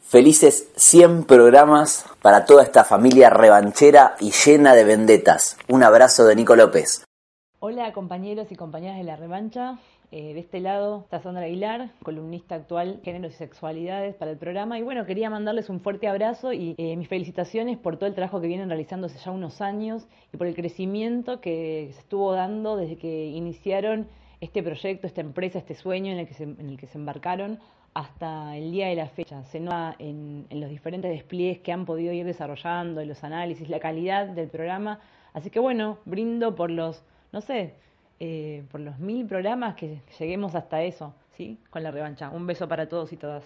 Felices 100 programas para toda esta familia revanchera y llena de vendetas. Un abrazo de Nico López. Hola compañeros y compañeras de la revancha. Eh, de este lado está Sandra Aguilar, columnista actual Géneros y Sexualidades para el programa. Y bueno, quería mandarles un fuerte abrazo y eh, mis felicitaciones por todo el trabajo que vienen realizando hace ya unos años y por el crecimiento que se estuvo dando desde que iniciaron este proyecto, esta empresa, este sueño en el que se, en el que se embarcaron hasta el día de la fecha. Se nota en, los diferentes despliegues que han podido ir desarrollando, los análisis, la calidad del programa. Así que bueno, brindo por los, no sé, eh, por los mil programas que lleguemos hasta eso, ¿sí? Con la revancha. Un beso para todos y todas.